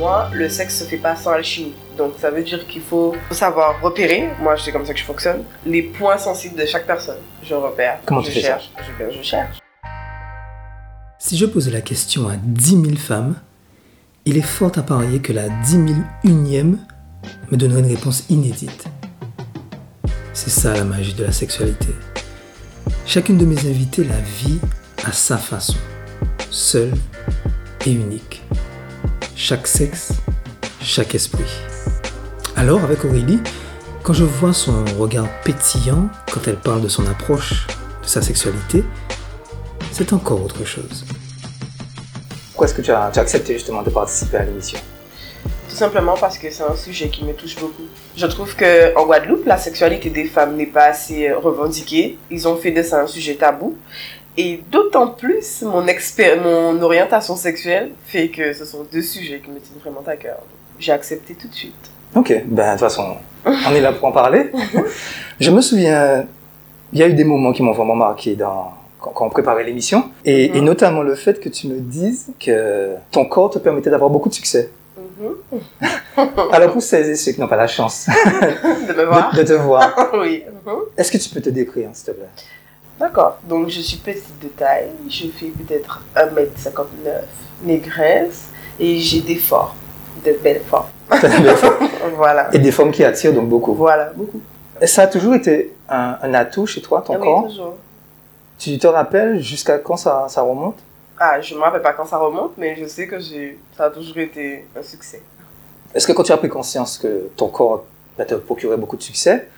moi, le sexe se fait pas sans alchimie. Donc ça veut dire qu'il faut savoir repérer, moi c'est comme ça que je fonctionne, les points sensibles de chaque personne. Je repère, Comment je tu fais ça cherche, je, je cherche. Si je posais la question à 10 000 femmes, il est fort à parier que la 10 001e me donnerait une réponse inédite. C'est ça la magie de la sexualité. Chacune de mes invitées la vit à sa façon, seule et unique. Chaque sexe, chaque esprit. Alors, avec Aurélie, quand je vois son regard pétillant quand elle parle de son approche de sa sexualité, c'est encore autre chose. Pourquoi est-ce que tu as, tu as accepté justement de participer à l'émission? Tout simplement parce que c'est un sujet qui me touche beaucoup. Je trouve que en Guadeloupe, la sexualité des femmes n'est pas assez revendiquée. Ils ont fait de ça un sujet tabou. Et d'autant plus, mon, mon orientation sexuelle fait que ce sont deux sujets qui me tiennent vraiment à cœur. J'ai accepté tout de suite. Ok, ben de toute façon, on est là pour en parler. Je me souviens, il y a eu des moments qui m'ont vraiment marqué dans, quand, quand on préparait l'émission, et, Mhm. et notamment le fait que tu me dises que ton corps te permettait d'avoir beaucoup de succès. Mhm. Alors pour celles et ceux qui n'ont pas la chance De me voir de, de te voir, Oui. Est-ce que tu peux te décrire, s'il te plaît? D'accord. Donc, je suis petite de taille. Je fais peut-être 1m59, négresse. Et j'ai des formes. De belles formes. Voilà. Et des formes qui attirent donc beaucoup. Voilà, beaucoup. Et Ça a toujours été un, un atout chez toi, ton Ah oui, corps toujours. Tu te rappelles jusqu'à quand ça, ça remonte? Ah, je me rappelle pas quand ça remonte, mais je sais que ça a toujours été un succès. Est-ce que quand tu as pris conscience que ton corps bah, te procurait beaucoup de succès,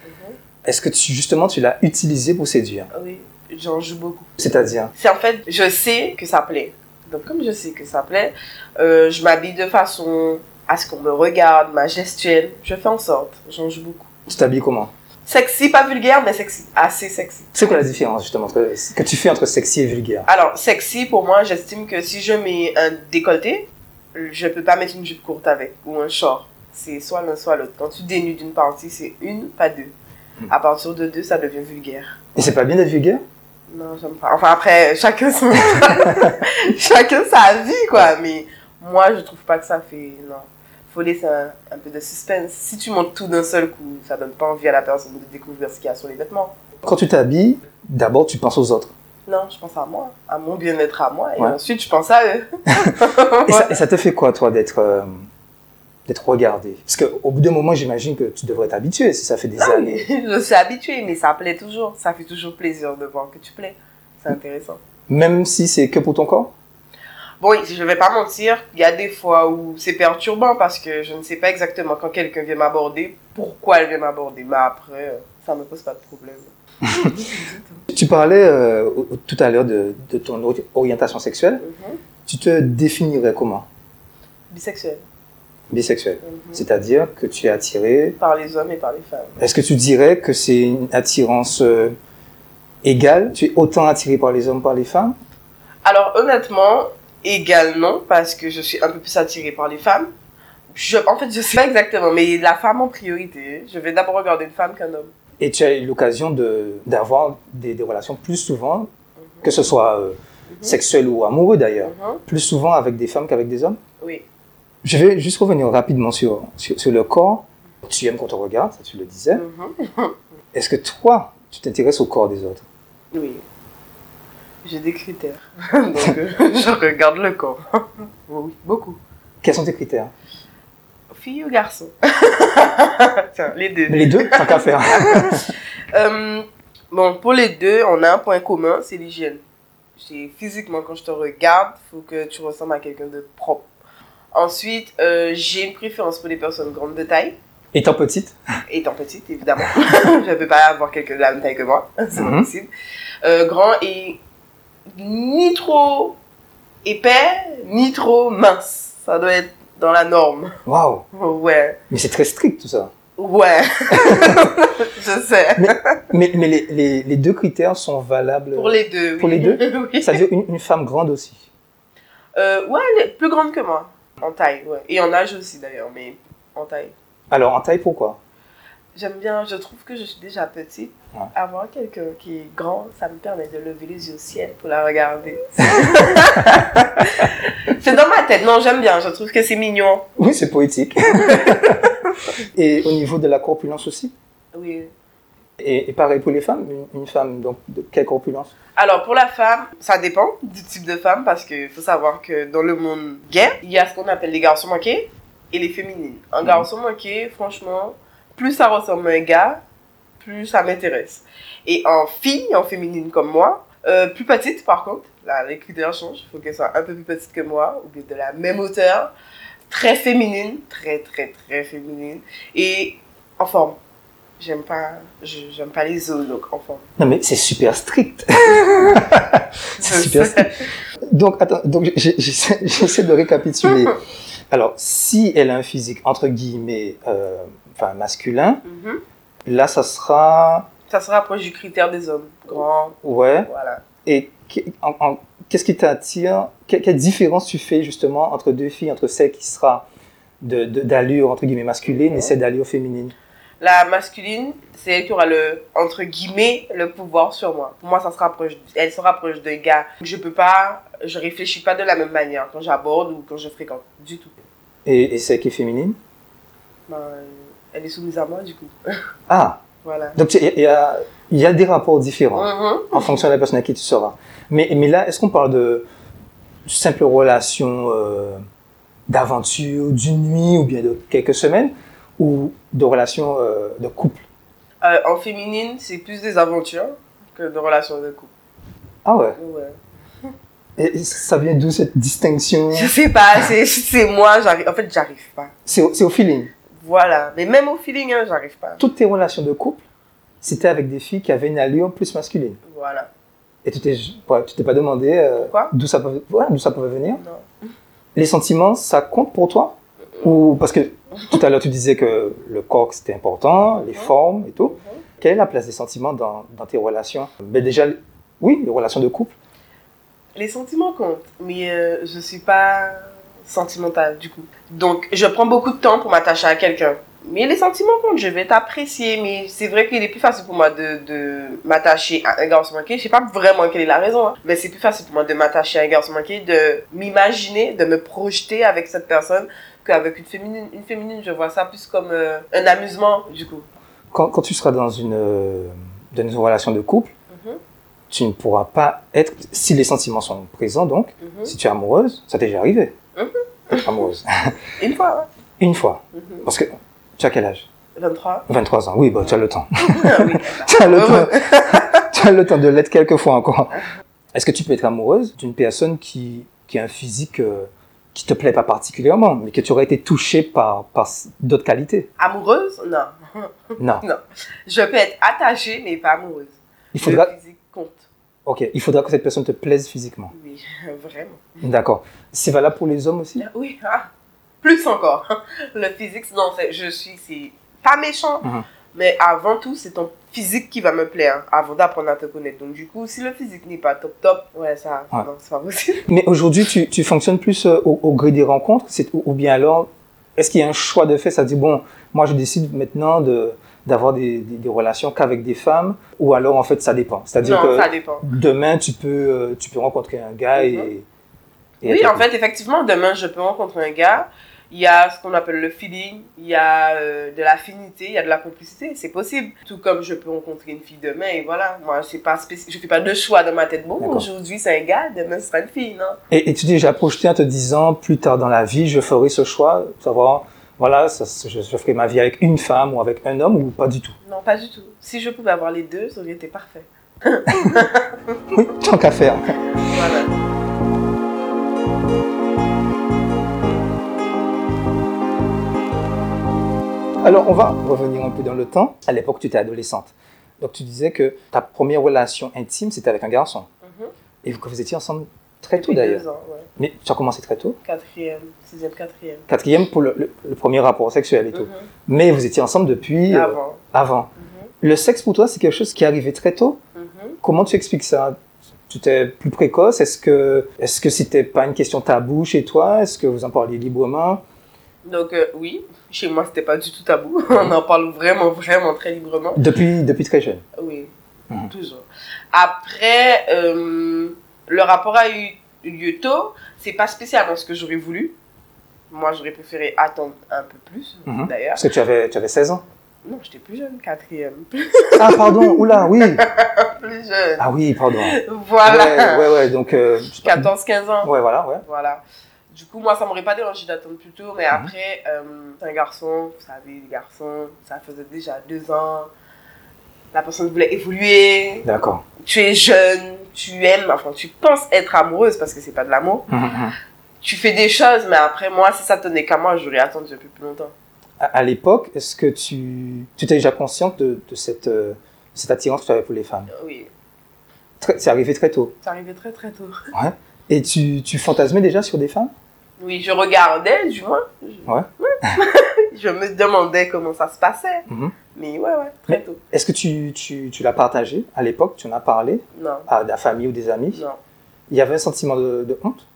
est-ce que tu, justement tu l'as utilisé pour séduire? Oui, j'en joue beaucoup. C'est-à-dire? C'est en fait, je sais que ça plaît. Donc, comme je sais que ça plaît, euh, je m'habille de façon à ce qu'on me regarde, ma gestuelle. Je fais en sorte, j'en joue beaucoup. Tu t'habilles comment? Sexy, pas vulgaire, mais sexy. Assez sexy. C'est quoi la différence justement entre, que tu fais entre sexy et vulgaire? Alors, sexy, pour moi, j'estime que si je mets un décolleté, je peux pas mettre une jupe courte avec, ou un short. C'est soit l'un, soit l'autre. Quand tu dénudes une partie, c'est une, pas deux. À partir de deux, ça devient vulgaire. Et c'est pas bien d'être vulgaire? Non, j'aime pas. Enfin, après, chacun son... chacun sa vie, quoi. Mais moi, je trouve pas que ça fait... Non. Faut laisser un, un peu de suspense. Si tu montes tout d'un seul coup, ça donne pas envie à la personne de découvrir ce qu'il y a sur les vêtements. Quand tu t'habilles, d'abord tu penses aux autres. Non, je pense à moi, à mon bien-être à moi, et Ouais. ensuite je pense à eux. Et, ça, et ça te fait quoi toi d'être euh, d'être regardé Parce qu'au bout d'un moment j'imagine que tu devrais t'habituer si ça fait des Ah années. je suis habituée, mais ça plaît toujours. Ça fait toujours plaisir de voir que tu plais. C'est intéressant. Même si c'est que pour ton corps? Bon, je vais pas mentir, il y a des fois où c'est perturbant parce que je ne sais pas exactement quand quelqu'un vient m'aborder, pourquoi elle vient m'aborder. Mais après, ça me pose pas de problème. Tu parlais euh, tout à l'heure de, de ton ori- orientation sexuelle. Mhm. Tu te définirais comment? Bisexuel. Mhm. C'est-à-dire que tu es attiré. Par les hommes et par les femmes. Est-ce que tu dirais que c'est une attirance euh, égale? Tu es autant attiré par les hommes par les femmes? Alors honnêtement, égal non, parce que je suis un peu plus attirée par les femmes. Je, en fait, je sais pas exactement, mais la femme en priorité. Je vais d'abord regarder une femme qu'un homme. Et tu as eu l'occasion de- d'avoir des, des relations plus souvent, que ce soit euh, sexuelles ou amoureux d'ailleurs, Mhm. plus souvent avec des femmes qu'avec des hommes? Oui. Je vais juste revenir rapidement sur, sur, sur le corps. Tu aimes quand on regarde, ça tu le disais. Mhm. Est-ce que toi, tu t'intéresses au corps des autres? Oui. J'ai des critères. Donc, euh, je regarde le corps. oui, beaucoup. Quels sont tes critères? Fille ou garçon? Tiens, les deux. Les deux, tant qu'à faire. Euh, bon, pour les deux, on a un point commun, c'est l'hygiène. Physiquement, quand je te regarde, il faut que tu ressembles à quelqu'un de propre. Ensuite, euh, j'ai une préférence pour les personnes grandes de taille. Étant petite, Étant petite, évidemment. je ne peux pas avoir quelqu'un de la même taille que moi. C'est pas Mhm. possible. Euh, grand et ni trop épais, ni trop mince. Ça doit être dans la norme. waouh Ouais. Mais c'est très strict tout ça. Ouais. je sais. Mais, mais les, les, les deux critères sont valables. Pour les deux. Pour oui. les deux Oui. C'est-à-dire une, une femme grande aussi. Euh, ouais, elle est plus grande que moi. En taille, ouais. Et en âge aussi d'ailleurs, mais en taille. Alors, en taille, pourquoi? J'aime bien, je trouve que je suis déjà petite. Ouais. Avoir quelqu'un qui est grand, ça me permet de lever les yeux au ciel pour la regarder. c'est dans ma tête. Non, j'aime bien. Je trouve que c'est mignon. Oui, c'est poétique. et au niveau de la corpulence aussi? Oui. Et, et pareil pour les femmes, une, une femme, donc de quelle corpulence? Alors pour la femme, ça dépend du type de femme parce qu'il faut savoir que dans le monde gay, il y a ce qu'on appelle les garçons manqués et les féminines. Un Mhm. garçon manqué, franchement, plus ça ressemble à un gars, plus ça m'intéresse. Et en fille, en féminine comme moi, euh, plus petite par contre, là les critères changent, il faut qu'elle soit un peu plus petite que moi ou bien de la même hauteur, très féminine, très très très féminine et en forme. J'aime pas, j'aime pas les os donc en forme. Non, mais c'est super strict. c'est super strict. Donc, attends, donc j'essaie de récapituler. Alors, si elle a un physique, entre guillemets, euh, enfin, masculin, Mhm. là, ça sera. Ça se rapproche du critère des hommes. Grand, Ouais. voilà. Et qu'est-ce qui t'attire? Que- Quelle différence tu fais justement entre deux filles, entre celle qui sera de- de- d'allure, entre guillemets, masculine et celle d'allure féminine? La masculine, c'est elle qui aura le, entre guillemets, le pouvoir sur moi. Pour moi, ça se rapproche, elle se rapproche d'un gars. Je peux pas, je réfléchis pas de la même manière quand j'aborde ou quand je fréquente. Du tout. et, et celle qui est féminine? Ben, elle est soumise à moi, du coup. Ah Voilà. Donc, il y, a- y a, il y a des rapports différents. Mhm. en fonction de la personne à qui tu seras. Mais, mais là, est-ce qu'on parle de simple relation euh, d'aventure, d'une nuit ou bien de quelques semaines? Ou de relation euh, de couple? Euh, en féminine, c'est plus des aventures que de relations de couple. Ah ouais? Ouais. Et ça vient d'où cette distinction? Je sais pas, c'est, moi, en fait, j'arrive pas. C'est au, au feeling. Voilà. Mais même au feeling, hein, j'arrive pas. Toutes tes relations de couple, c'était avec des filles qui avaient une allure plus masculine. Voilà. Et tu t'es, ouais, tu t'es pas demandé euh, d'où ça d'où ça pouvait venir? Non. Les sentiments, ça compte pour toi? Ou parce que tout à l'heure tu disais que le corps c'était important, les formes et tout. Quelle est la place des sentiments dans, dans tes relations? Ben Déjà, oui, les relations de couple. Les sentiments comptent, mais euh, je suis pas sentimentale du coup. Donc je prends beaucoup de temps pour m'attacher à quelqu'un. Mais les sentiments comptent, je vais t'apprécier, mais c'est vrai qu'il est plus facile pour moi de, de m'attacher à un garçon manqué. Je sais pas vraiment quelle est la raison, hein, mais c'est plus facile pour moi de m'attacher à un garçon manqué, de m'imaginer, de me projeter avec cette personne qu'avec une féminine. Une féminine, je vois ça plus comme euh, un amusement du coup. Quand, quand tu seras dans une, euh, dans une relation de couple, Mhm, tu ne pourras pas être, si les sentiments sont présents donc, mhm. si tu es amoureuse, ça t'est déjà arrivé Mhm. Être amoureuse. Une fois, Une fois. ouais. Parce que tu as quel âge? 23. 23 ans. Oui, bah, tu as le temps. Ah oui. tu as le Ouais, temps. ouais. tu as le temps de l'être quelques fois encore. Est-ce que tu peux être amoureuse d'une personne qui, qui a un physique euh, qui te plaît pas particulièrement, mais que tu aurais été touchée par, par d'autres qualités Amoureuse? Non. Non. Je peux être attachée, mais pas amoureuse. Il faudra, Le physique compte. ok, il faudra que cette personne te plaise physiquement. Oui, vraiment. D'accord. C'est valable pour les hommes aussi? Oui, ah, plus encore. Le physique, non, je suis, c'est pas méchant, Mhm. mais avant tout, c'est ton physique qui va me plaire avant d'apprendre à te connaître. Donc, du coup, si le physique n'est pas top top, ouais, ça, Ouais. non, c'est pas possible. Mais aujourd'hui, tu, tu fonctionnes plus euh, au, au gré des rencontres c'est- ou, ou bien alors, est-ce qu'il y a un choix de fait Ça dit, bon, moi je décide maintenant de d'avoir des, des, des relations qu'avec des femmes, ou alors en fait ça dépend. C'est-à-dire que ça dépend. demain tu peux, euh, tu peux rencontrer un gars et... Mhm. et Oui, en fait, effectivement, demain, je peux rencontrer un gars. Il y a ce qu'on appelle le feeling, il y a euh, de l'affinité, il y a de la complicité, c'est possible. Tout comme je peux rencontrer une fille demain et voilà. Moi, je fais pas de choix dans ma tête. Bon, aujourd'hui c'est un gars, demain ce sera une fille, non? Et, et tu t'es déjà projeté en te disant, plus tard dans la vie, je ferai ce choix, savoir, voilà, ça, je, je ferai ma vie avec une femme ou avec un homme ou pas du tout? Non, pas du tout. Si je pouvais avoir les deux, ça aurait été parfait. Oui, tant qu'à faire. Voilà. Alors, on va revenir un peu dans le temps. À l'époque, tu étais adolescente. Donc, tu disais que ta première relation intime, c'était avec un garçon. Mhm. Et que vous étiez ensemble très tôt d'ailleurs. ouais. Mais tu as commencé très tôt. Quatrième, sixième, quatrième. Quatrième pour le, le- le premier rapport sexuel et tout. Mhm. Mais vous étiez ensemble depuis euh, Avant. avant. Mhm. Le sexe pour toi, c'est quelque chose qui est arrivé très tôt. Comment tu expliques ça? Tu étais plus précoce? Est-ce que est-ce que c'était pas une question tabou chez toi? Est-ce que vous en parliez librement? Donc, euh, oui, chez moi, c'était pas du tout tabou. On en parle vraiment, vraiment très librement. Depuis, depuis très jeune. Oui, Mhm. toujours. Après, euh, le rapport a eu lieu tôt. C'est pas spécialement ce que j'aurais voulu. Moi, j'aurais préféré attendre un peu plus, Mhm. d'ailleurs. Parce que tu avais, tu avais 16 ans. Non, j'étais plus jeune, quatrième. Ah, pardon, oula, oui. plus jeune. Ah oui, pardon. Voilà. Ouais, ouais, ouais, donc. euh, 14-15 ans. Ouais, voilà, ouais. Voilà. Du coup, moi, ça m'aurait pas dérangé d'attendre plus tôt, mais Mhm. après, euh, t'es un garçon, vous savez, les garçons, ça faisait déjà deux ans. La personne voulait évoluer, D'accord. tu es jeune, tu aimes, enfin, tu penses être amoureuse parce que c'est pas de l'amour. Mhm, mhm. Tu fais des choses, mais après, moi, si ça tenait qu'à moi, j'aurais attendu un peu plus longtemps. À, à l'époque, est-ce que tu, tu étais déjà consciente de, de cette, euh, cette attirance que tu avais pour les femmes? Oui, Très- C'est arrivé très tôt. c'est arrivé très très tôt. Ouais. Et tu, tu fantasmais déjà sur des femmes? Oui, je regardais, du moins. Je- Ouais. je me demandais comment ça se passait. Mhm. Mais ouais, ouais, très tôt. Est-ce que tu, tu, tu l'as partagé à l'époque? Tu en as parlé? Non, à la famille ou des amis? Non. Il y avait un sentiment de, de honte?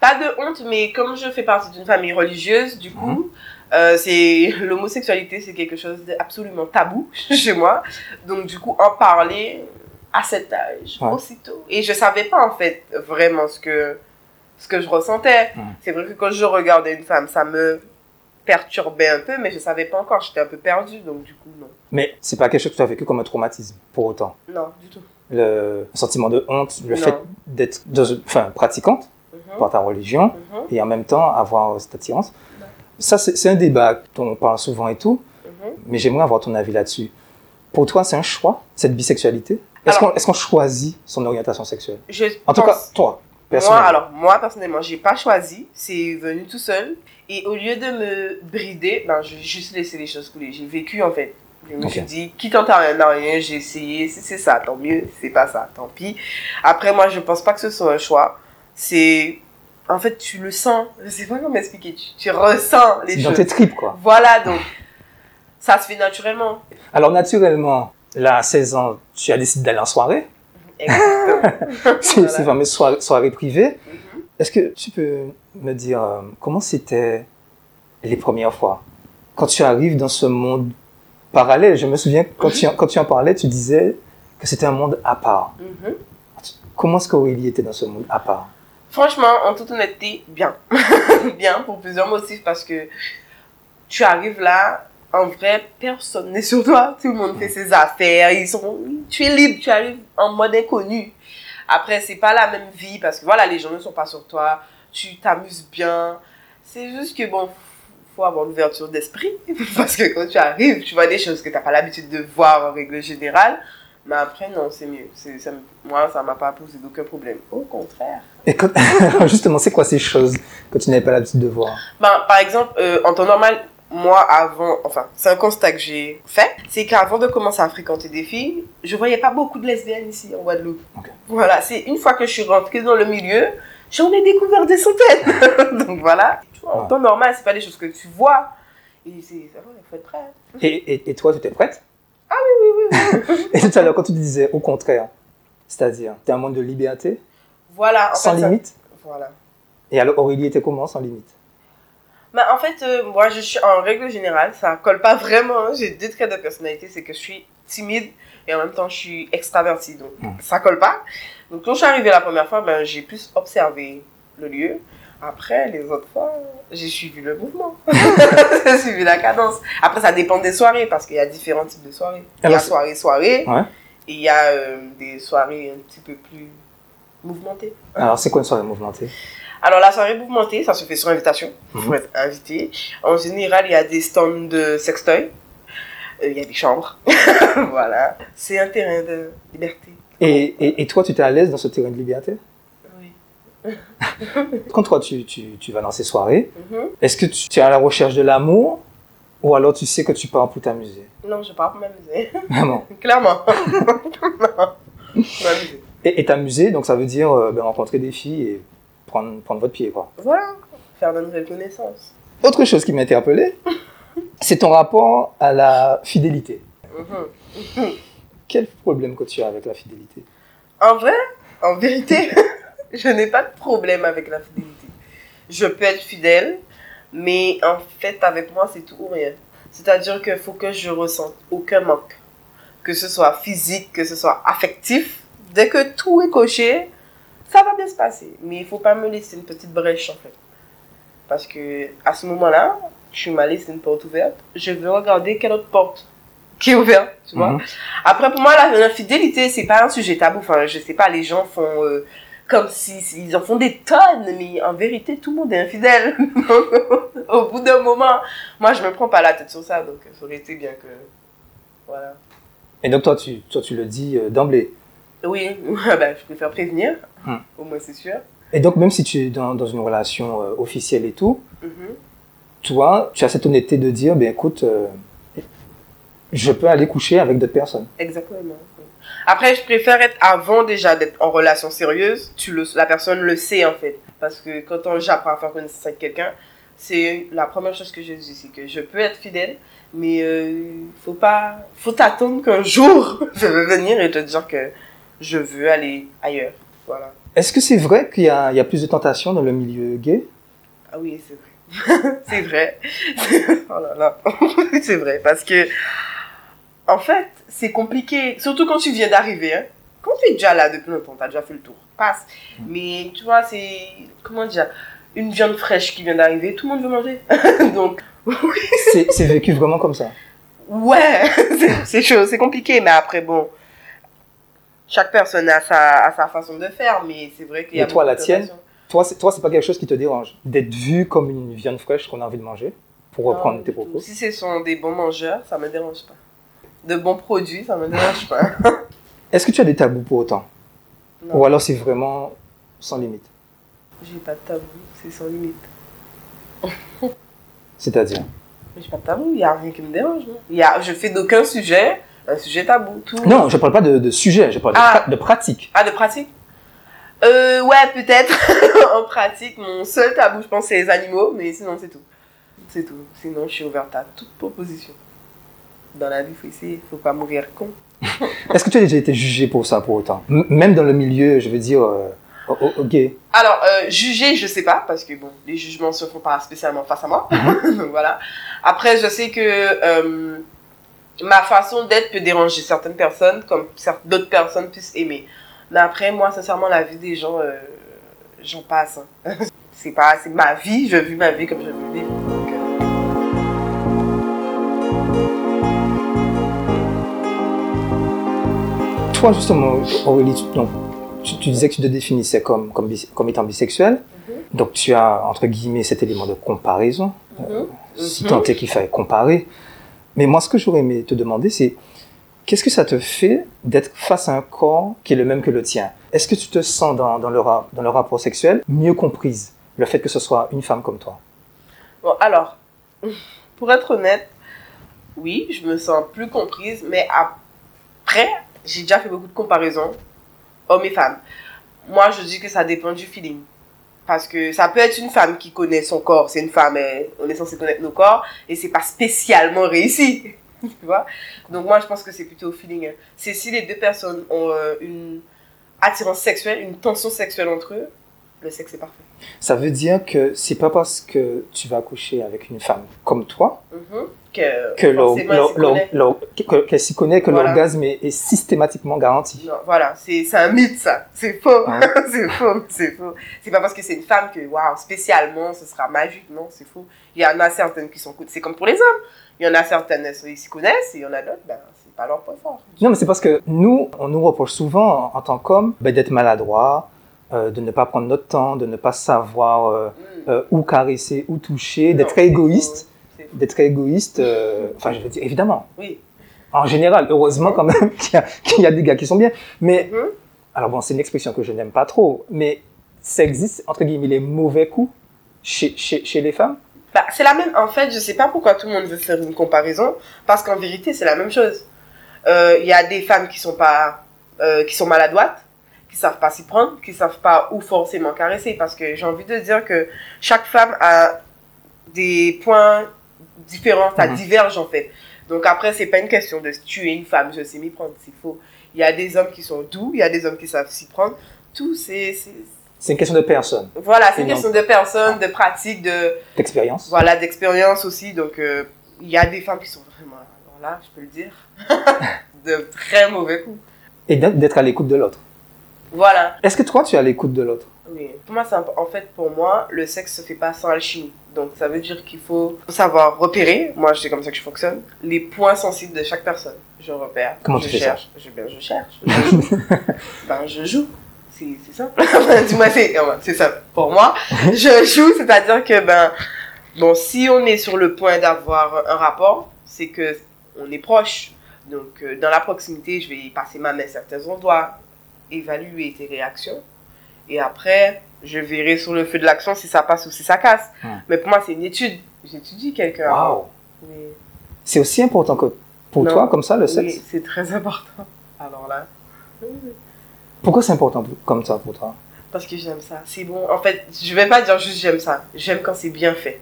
Pas de honte, mais comme je fais partie d'une famille religieuse, du coup, Mhm. euh, c'est l'homosexualité, c'est quelque chose d'absolument tabou chez moi. Donc, du coup, en parler à cet âge, Ouais. aussitôt. Et je savais pas, en fait, vraiment ce que, ce que je ressentais. Mhm. C'est vrai que quand je regardais une femme, ça me perturbait un peu, mais je savais pas encore, j'étais un peu perdue, donc du coup, non. Mais c'est pas quelque chose que tu as vécu comme un traumatisme, pour autant? Non, du tout. Le sentiment de honte, le Non. fait d'être enfin, pratiquante Mhm, par ta religion mhm, et en même temps avoir cette attirance. Non. Ça, c'est un débat dont on parle souvent et tout, mhm. mais j'aimerais avoir ton avis là-dessus. Pour toi, c'est un choix, cette bisexualité? Est-ce qu'on est choisit son orientation sexuelle? Je En tout cas, pense- Moi, personnellement. alors, moi, personnellement, j'ai pas choisi. C'est venu tout seul. Et au lieu de me brider, ben, j'ai juste laissé les choses couler. J'ai vécu, en fait. Je me suis dit, qui tente à rien, n'a rien, j'ai essayé. Si c'est ça, tant mieux. Si c'est pas ça, tant pis. Après, moi, je pense pas que ce soit un choix. C'est. En fait, tu le sens. Je sais pas comment expliquer. Tu, tu ressens les C'est dans choses. tes tripes, quoi. Voilà, donc. Ça se fait naturellement. Alors, naturellement, là, à 16 ans, tu as décidé d'aller en soirée. Ces Voilà. fameuses soirées, soirées privées. Mhm. Est-ce que tu peux me dire euh, comment c'était les premières fois? Quand tu arrives dans ce monde parallèle, je me souviens que quand, tu, quand tu en parlais, tu disais que c'était un monde à part. Mhm. Comment est-ce qu'Aurélie était dans ce monde à part? Franchement, en toute honnêteté, bien. bien pour plusieurs motifs parce que tu arrives là, en vrai, personne n'est sur toi. Tout le monde fait ses affaires, ils sont, tu es libre, tu arrives en mode inconnu. Après, c'est pas la même vie parce que voilà, les gens ne sont pas sur toi, tu t'amuses bien. C'est juste que bon, faut avoir l'ouverture d'esprit parce que quand tu arrives, tu vois des choses que tu n'as pas l'habitude de voir en règle générale. Mais après, non, c'est mieux. C'est- ça moi, ça m'a pas posé d'aucun problème. Au contraire. Et quand- justement, c'est quoi ces choses que tu n'avais pas l'habitude de voir? Ben, par exemple, euh, en temps normal, moi, avant, enfin, c'est un constat que j'ai fait, c'est qu'avant de commencer à fréquenter des filles, je voyais pas beaucoup de lesbiennes ici en Guadeloupe. Voilà, c'est une fois que je suis rentrée dans le milieu, j'en ai découvert des centaines. Donc voilà. En Ouais. temps normal, c'est pas des choses que tu vois. Et c'est, ça il faut être prêt. et, et, et toi, tu étais prête? Ah oui, oui, oui. Et tout à l'heure, quand tu disais au contraire, c'est-à-dire, tu un monde de liberté, Voilà. En sans fait, ça- limite? Voilà. Et alors, Aurélie était comment, sans limite? Ben, en fait, euh, moi, je suis en règle générale, ça colle pas vraiment. hein. J'ai deux traits de personnalité, c'est que je suis timide et en même temps, je suis extravertie. Donc, Mm. ça colle pas. Donc, quand je suis arrivée la première fois, ben, j'ai plus observé le lieu. Après, les autres fois, j'ai suivi le mouvement. j'ai suivi la cadence. Après, ça dépend des soirées parce qu'il y a différents types de soirées. Il y a c'est- soirée, soirée. Ouais. Et il y a euh, des soirées un petit peu plus Alors, c'est quoi une soirée mouvementée? Alors, la soirée mouvementée, ça se fait sur invitation. Il faut Mhm. être invité. En général, il y a des stands de sextoy. Euh, Il y a des chambres. voilà. C'est un terrain de liberté. et, et, et toi, tu étais à l'aise dans ce terrain de liberté? Oui. Quand toi, tu, tu, tu vas dans ces soirées, Mhm. est-ce que tu, tu es à la recherche de l'amour ou alors tu sais que tu pars pour t'amuser? Non, je pars pour m'amuser. Vraiment? Clairement. non. M'amuser. Et et t'amuser, donc ça veut dire euh, ben, rencontrer des filles et prendre, prendre votre pied, quoi. Voilà. Faire de nouvelles connaissances. Autre chose qui m'a interpellé, c'est ton rapport à la fidélité. Mhm. Quel problème que tu as avec la fidélité? En vrai, en vérité, je n'ai pas de problème avec la fidélité. Je peux être fidèle, Mais en fait, avec moi, c'est tout ou rien. C'est-à-dire qu'il faut que je ressente aucun manque. Que ce soit physique, que ce soit affectif. Dès que tout est coché, ça va bien se passer. Mais il faut pas me laisser une petite brèche, en fait. Parce que à ce moment-là, je suis mal laissé une porte ouverte. Je veux regarder quelle autre porte qui est ouverte, tu vois. Mhm. Après, pour moi, la- l'infidélité, c'est pas un sujet tabou. Enfin, je sais pas, les gens font euh, comme si si- ils en font des tonnes, mais en vérité, tout le monde est infidèle. Au bout d'un moment, moi, je me prends pas la tête sur ça, donc ça aurait été bien que, voilà. Et donc toi, tu, toi, tu le dis euh, d'emblée. Oui, ben, je préfère prévenir, Hmm. au moins c'est sûr. Et donc même si tu es dans, dans une relation euh, officielle et tout, Mhm. toi, tu as cette honnêteté de dire, ben écoute, euh, je peux aller coucher avec d'autres personnes. Exactement. Après, je préfère être avant déjà d'être en relation sérieuse. Tu le, la personne le sait en fait. Parce que quand j'apprends à faire connaissance avec quelqu'un, c'est la première chose que je dis, c'est que je peux être fidèle, mais euh, faut pas, faut t'attendre qu'un jour je veux venir et te dire que je veux aller ailleurs. Voilà. Est-ce que c'est vrai qu'il y y a plus de tentations dans le milieu gay? Ah oui, c'est vrai. c'est vrai. oh là là. c'est vrai. Parce que, en fait, c'est compliqué. Surtout quand tu viens d'arriver. Hein. Quand tu es déjà là depuis longtemps, tu as déjà fait le tour. Passe. Mais tu vois, c'est. Comment dire Une viande fraîche qui vient d'arriver, tout le monde veut manger. Donc, C'est c'est vécu vraiment comme ça? ouais, c'est chaud, c'est compliqué. Mais après, bon. Chaque personne a sa, a sa façon de faire, mais c'est vrai qu'il y a Et toi, la tienne. Toi, c'est, toi, c'est pas quelque chose qui te dérange d'être vu comme une viande fraîche qu'on a envie de manger, pour reprendre Non, tes propos. Si ce sont des bons mangeurs, ça me dérange pas. De bons produits, ça me dérange pas. Est-ce que tu as des tabous pour autant Non, Ou alors c'est vraiment sans limite j'ai pas de tabou, c'est sans limite. C'est-à-dire J'ai pas de tabou, il y a rien qui me dérange. y a, je fais d'aucun sujet un sujet tabou. Tout. Non, je parle pas de, de sujet, je parle de, Ah. de pratique. Ah, de pratique? Euh, ouais, peut-être. en pratique, mon seul tabou, je pense, c'est les animaux, mais sinon, c'est tout. C'est tout. Sinon, je suis ouverte à toute proposition. Dans la vie, faut essayer, faut pas mourir con. Est-ce que tu as déjà été jugé pour ça pour autant? M- Même dans le milieu, je veux dire, euh, gay. Alors, euh, juger, je sais pas, parce que bon, les jugements se font pas spécialement face à moi. Donc voilà. Après, je sais que euh, ma façon d'être peut déranger certaines personnes, comme d'autres personnes puissent aimer. Mais après, moi, sincèrement, la vie des gens, euh, j'en passe. hein. c'est pas, c'est ma vie, je vis ma vie comme je veux vivre. Donc, euh, Toi, justement, Aurélie, tu, donc, tu, tu disais que tu te définissais comme, comme, bis- comme étant bisexuel. Donc tu as, entre guillemets, cet élément de comparaison. mhm. si Mhm. tant est qu'il fallait comparer. Mais moi, ce que j'aurais aimé te demander, c'est qu'est-ce que ça te fait d'être face à un corps qui est le même que le tien? Est-ce que tu te sens dans, dans, le, dans le rapport sexuel mieux comprise Le fait que ce soit une femme comme toi? Bon, alors, pour être honnête, oui, je me sens plus comprise, mais après, j'ai déjà fait beaucoup de comparaisons, hommes et femmes. Moi, je dis que ça dépend du feeling. Parce que ça peut être une femme qui connaît son corps, c'est une femme, et on est censé connaître nos corps, et c'est pas spécialement réussi. tu vois? Donc moi, je pense que c'est plutôt au feeling. C'est si les deux personnes ont euh, une attirance sexuelle, une tension sexuelle entre eux, le sexe est parfait. Ça veut dire que c'est pas parce que tu vas coucher avec une femme comme toi Mhm. Que, que que- qu'elle s'y connaît, que Voilà. l'orgasme est, est systématiquement garanti. Non, voilà, c'est un mythe ça. C'est faux. Hein? c'est faux, c'est faux. C'est pas parce que c'est une femme que, waouh, spécialement, ce sera magique. Non, c'est faux. Il y en a certaines qui sont. C'est comme pour les hommes. Il y en a certaines, ils s'y connaissent, et il y en a d'autres, ben, c'est pas leur point fort. Non, mais c'est parce que nous, on nous reproche souvent, en, en tant qu'hommes, ben, d'être maladroit, euh, de ne pas prendre notre temps, de ne pas savoir euh, Mm. euh, où caresser, où toucher, d'être égoïste. D'être égoïste, euh, enfin, je veux dire, évidemment. Oui. En général, heureusement quand même qu'il y, a- qu'il y a des gars qui sont bien. Mais, Mhm. alors bon, c'est une expression que je n'aime pas trop, mais ça existe, entre guillemets, les mauvais coups chez, chez, chez les femmes? Bah, c'est la même. En fait, je sais pas pourquoi tout le monde veut faire une comparaison, parce qu'en vérité, c'est la même chose. Euh, Il y a des femmes qui sont pas, euh, qui sont maladroites, qui savent pas s'y prendre, qui savent pas où forcément caresser, parce que j'ai envie de dire que chaque femme a des points différents, ça Mhm. diverge en fait. Donc après, c'est pas une question de tuer une femme, je sais m'y prendre, c'est faux. Il y a des hommes qui sont doux, il y a des hommes qui savent s'y prendre. Tout, c'est, c'est, une question de personne, Voilà, c'est une question de personne, de pratique, de d'expérience. voilà, d'expérience aussi. Donc, euh, il y a des femmes qui sont vraiment, alors là, je peux le dire, de très mauvais coups. Et d'être à l'écoute de l'autre. Voilà. Est-ce que toi, tu es à l'écoute de l'autre? Oui. Pour moi, c'est en fait, pour moi, le sexe se fait pas sans alchimie. Donc, ça veut dire qu'il faut savoir repérer. Moi, c'est comme ça que je fonctionne. Les points sensibles de chaque personne. Je repère. Comment je tu fais ça cherche. Je, ben, je cherche. Je joue. ben, je joue. C'est simple. Dis-moi, c'est c'est ça. Pour moi, je joue, c'est-à-dire que, ben, bon, si on est sur le point d'avoir un rapport, c'est que on est proche. Donc, euh, dans la proximité, je vais passer ma main à certains endroits, évaluer tes réactions. Et après, je verrai sur le feu de l'action si ça passe ou si ça casse. Mais pour moi, c'est une étude. J'étudie quelqu'un. Oui, C'est aussi important que pour Non. toi, comme ça, le sexe oui c'est très important. Alors là, Pourquoi c'est important comme ça pour toi? Parce que j'aime ça. C'est bon. En fait, je vais pas dire juste j'aime ça. J'aime quand c'est bien fait.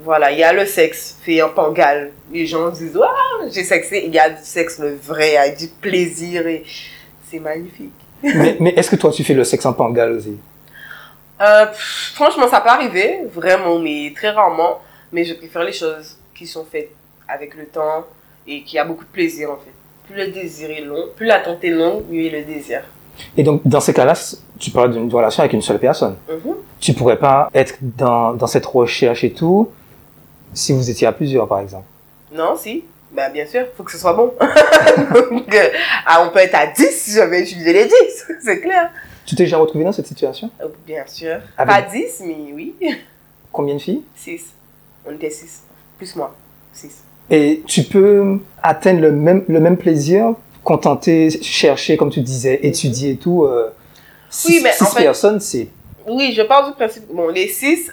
Voilà, il y a le sexe fait en pangal. Les gens disent, waouh, j'ai sexé. Il y a du sexe le vrai, avec du plaisir et c'est magnifique. Mais, mais est-ce que toi, tu fais le sexe en pangal aussi Euh, pff, franchement, ça peut arriver, vraiment, mais très rarement. Mais je préfère les choses qui sont faites avec le temps et qui a beaucoup de plaisir en fait. Plus le désir est long, plus l'attente est longue, mieux est le désir. Et donc, dans ces cas-là, tu parles d'une relation avec une seule personne. Mhm. Tu pourrais pas être dans, dans cette recherche et tout si vous étiez à plusieurs, par exemple? Non, si. Ben, bien sûr, faut que ce soit bon. Donc, euh, ah, on peut être à 10 si j'avais utilisé les 10, c'est clair. Tu t'es déjà retrouvé dans cette situation? Euh, Bien sûr. Avec- Pas 10, mais oui. Combien de filles? 6. On était 6. Plus moi. 6. Et tu peux atteindre le même, le même plaisir, contenter, chercher, comme tu disais, étudier et tout. Euh, six, Oui, mais six en fait- personnes, c'est... Oui, je parle du principe. Bon, les 6.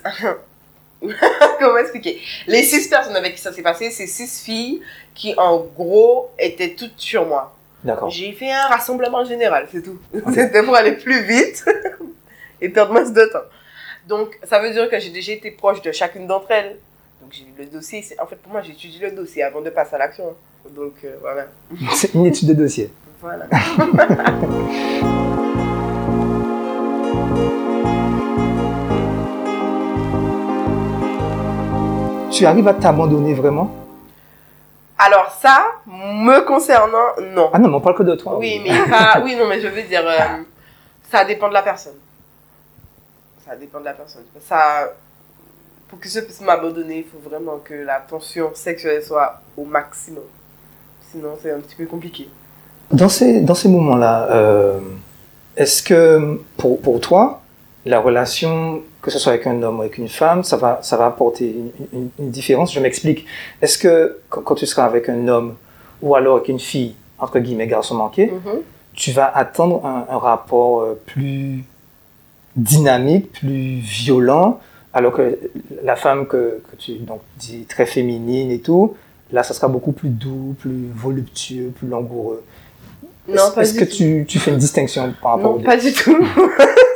Comment expliquer? Les 6 personnes avec qui ça s'est passé, c'est 6 filles qui, en gros, étaient toutes sur moi. D'accord. J'ai fait un rassemblement général, c'est tout. C'était pour aller plus vite et perdre moins de temps. Donc, ça veut dire que j'ai déjà été proche de chacune d'entre elles. Donc, j'ai lu le dossier. En fait, pour moi, j'étudie le dossier avant de passer à l'action. Donc, euh, voilà. C'est une étude de dossier. Voilà. Tu arrives à t'abandonner vraiment? Alors, ça, me concernant, non. Ah non, mais on parle que de toi. Oui, mais pas- oui, non, mais je veux dire, euh, ça dépend de la personne. Ça dépend de la personne. Ça, pour que je puisse m'abandonner, il faut vraiment que la tension sexuelle soit au maximum. Sinon, c'est un petit peu compliqué. Dans ces, dans ces moments-là, euh, est-ce que pour, pour toi, la relation, que ce soit avec un homme ou avec une femme, ça va, ça va apporter une, une- une différence Je m'explique. Est-ce que quand, tu seras avec un homme ou alors avec une fille, entre guillemets, garçon manqué, Mhm. tu vas attendre un, un rapport euh, plus dynamique, plus violent, alors que la femme que, que tu donc, dis très féminine et tout, là, ça sera beaucoup plus doux, plus voluptueux, plus langoureux. Est-ce que tu, tu fais une distinction par rapport Non, aux pas du tout.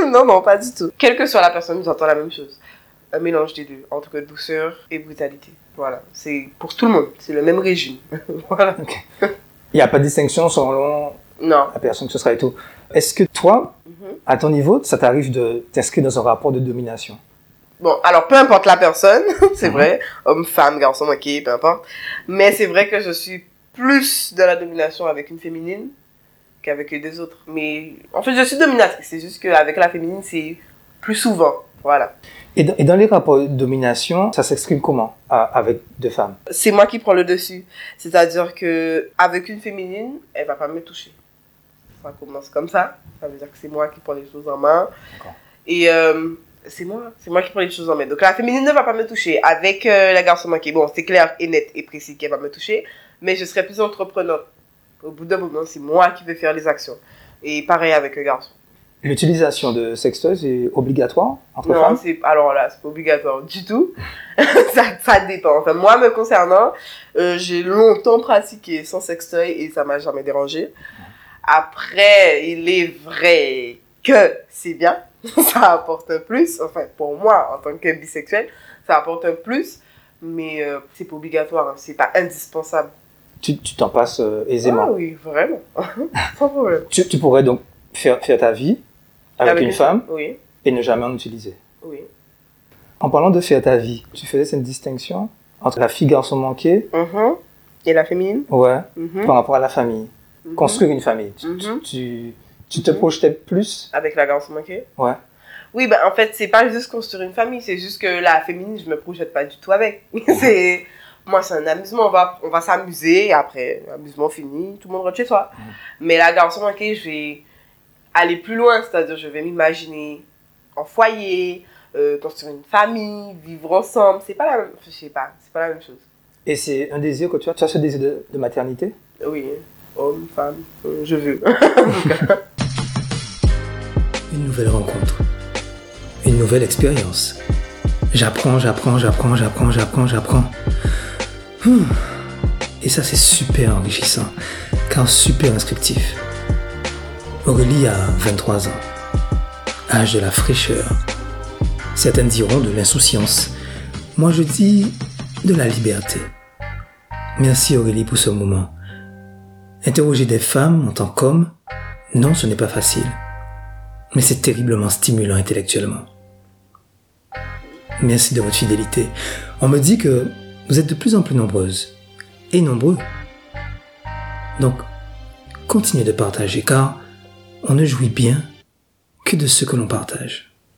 non, non, pas du tout. Quelle que soit la personne, nous entend la même chose. Un mélange des deux, entre douceur et brutalité. Voilà, c'est pour tout le monde, c'est le même régime. voilà. Il n'y a pas de distinction selon Non. la personne que ce sera et tout. Est-ce que toi, Mhm. à ton niveau, ça t'arrive de t'inscrire dans un rapport de domination? Bon, alors peu importe la personne, c'est Mhm. vrai, homme, femme, garçon, ok, peu importe. Mais c'est vrai que je suis plus de la domination avec une féminine qu'avec les autres. Mais en fait, je suis dominatrice, c'est juste qu'avec la féminine, c'est plus souvent. Voilà. et dans, et dans les rapports de domination, ça s'exprime comment à- avec deux femmes? C'est moi qui prends le dessus. C'est-à-dire que avec une féminine, elle va pas me toucher. Ça commence comme ça. Ça veut dire que c'est moi qui prends les choses en main. D'accord. Et euh, c'est moi, c'est moi qui prends les choses en main. Donc la féminine ne va pas me toucher. Avec euh, la garçon manqué, bon, c'est clair et net et précis qu'elle va me toucher, mais je serai plus entreprenante. Au bout d'un moment, c'est moi qui vais faire les actions. Et pareil avec le garçon. L'utilisation de sextoys est obligatoire entre Non, femmes? c'est alors là, c'est pas obligatoire du tout. ça, ça dépend. Enfin, moi, me concernant, euh, j'ai longtemps pratiqué sans sextoy et ça m'a jamais dérangé. Après, il est vrai que c'est bien, ça apporte un plus. Enfin, pour moi, en tant que bisexuel, ça apporte un plus, mais euh, c'est pas obligatoire, hein, c'est pas indispensable. Tu tu t'en passes euh, aisément. Ah oui, vraiment, sans problème. Tu, tu pourrais donc faire, faire ta vie avec, une femme Oui. et ne jamais en utiliser. Oui. En parlant de faire ta vie, tu faisais cette distinction entre la fille garçon manqué, Mhm. Et la féminine ouais, Mhm. par rapport à la famille. Mhm. Construire une famille. Tu, tu, tu, tu te projetais plus Avec la garçon manquée Ouais. Oui, ben en fait, c'est pas juste construire une famille, c'est juste que la féminine, je me projette pas du tout avec. c'est Moi, c'est un amusement, on va, on va s'amuser, et après, amusement fini, tout le monde rentre chez soi. Mais la garçon manquée, je vais aller plus loin, c'est-à-dire je vais m'imaginer en foyer, euh, construire une famille, vivre ensemble. C'est pas la même, je sais pas, c'est pas la même chose. Et c'est un désir que tu as. Tu as ce désir de, de maternité? Oui, homme, femme, euh, je veux. Une nouvelle rencontre. Une nouvelle expérience. J'apprends, j'apprends, j'apprends, j'apprends, j'apprends, j'apprends. Et ça, c'est super enrichissant, car super instructif. Aurélie a 23 ans. Âge de la fraîcheur. Certains diront de l'insouciance. Moi, je dis de la liberté. Merci Aurélie pour ce moment. Interroger des femmes en tant qu'homme, non, ce n'est pas facile. Mais c'est terriblement stimulant intellectuellement. Merci de votre fidélité. On me dit que vous êtes de plus en plus nombreuses et nombreux. Donc, continuez de partager car on ne jouit bien que de ce que l'on partage.